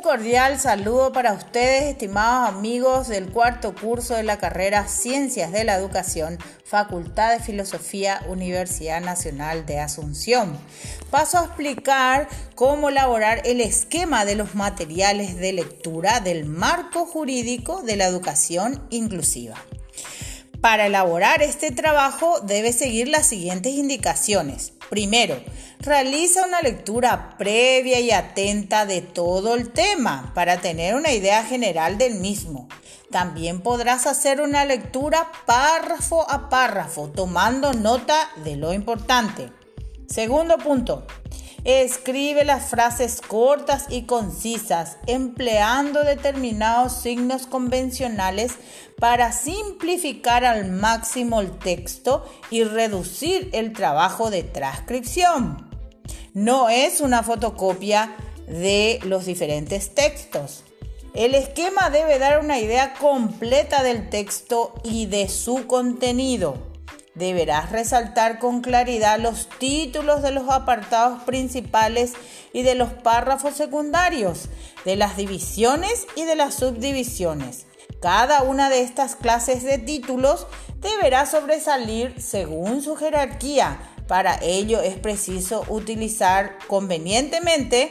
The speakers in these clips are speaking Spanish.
cordial saludo para ustedes, estimados amigos del cuarto curso de la carrera Ciencias de la Educación, Facultad de Filosofía, Universidad Nacional de Asunción. Paso a explicar cómo elaborar el esquema de los materiales de lectura del marco jurídico de la educación inclusiva. Para elaborar este trabajo debe seguir las siguientes indicaciones. Primero, realiza una lectura previa y atenta de todo el tema para tener una idea general del mismo. También podrás hacer una lectura párrafo a párrafo, tomando nota de lo importante. Segundo punto, Escribe las frases cortas y concisas, empleando determinados signos convencionales para simplificar al máximo el texto y reducir el trabajo de transcripción. No es una fotocopia de los diferentes textos. El esquema debe dar una idea completa del texto y de su contenido. Deberás resaltar con claridad los títulos de los apartados principales y de los párrafos secundarios, de las divisiones y de las subdivisiones. Cada una de estas clases de títulos deberá sobresalir según su jerarquía. Para ello es preciso utilizar convenientemente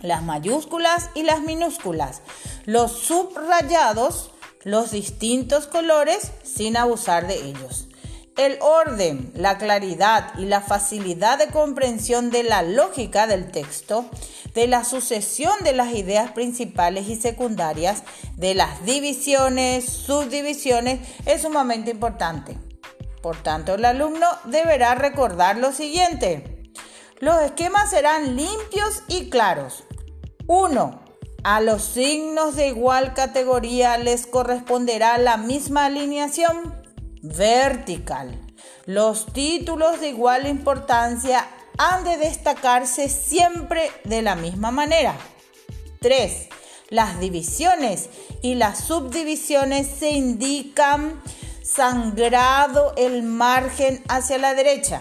las mayúsculas y las minúsculas, los subrayados, los distintos colores sin abusar de ellos. El orden, la claridad y la facilidad de comprensión de la lógica del texto, de la sucesión de las ideas principales y secundarias, de las divisiones, subdivisiones, es sumamente importante. Por tanto, el alumno deberá recordar lo siguiente. Los esquemas serán limpios y claros. 1. A los signos de igual categoría les corresponderá la misma alineación vertical. Los títulos de igual importancia han de destacarse siempre de la misma manera. 3. Las divisiones y las subdivisiones se indican sangrado el margen hacia la derecha.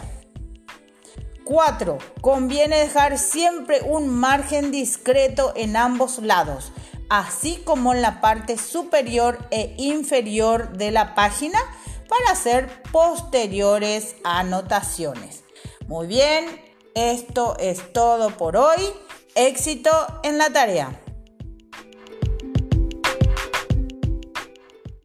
4. Conviene dejar siempre un margen discreto en ambos lados, así como en la parte superior e inferior de la página para hacer posteriores anotaciones. Muy bien, esto es todo por hoy. Éxito en la tarea.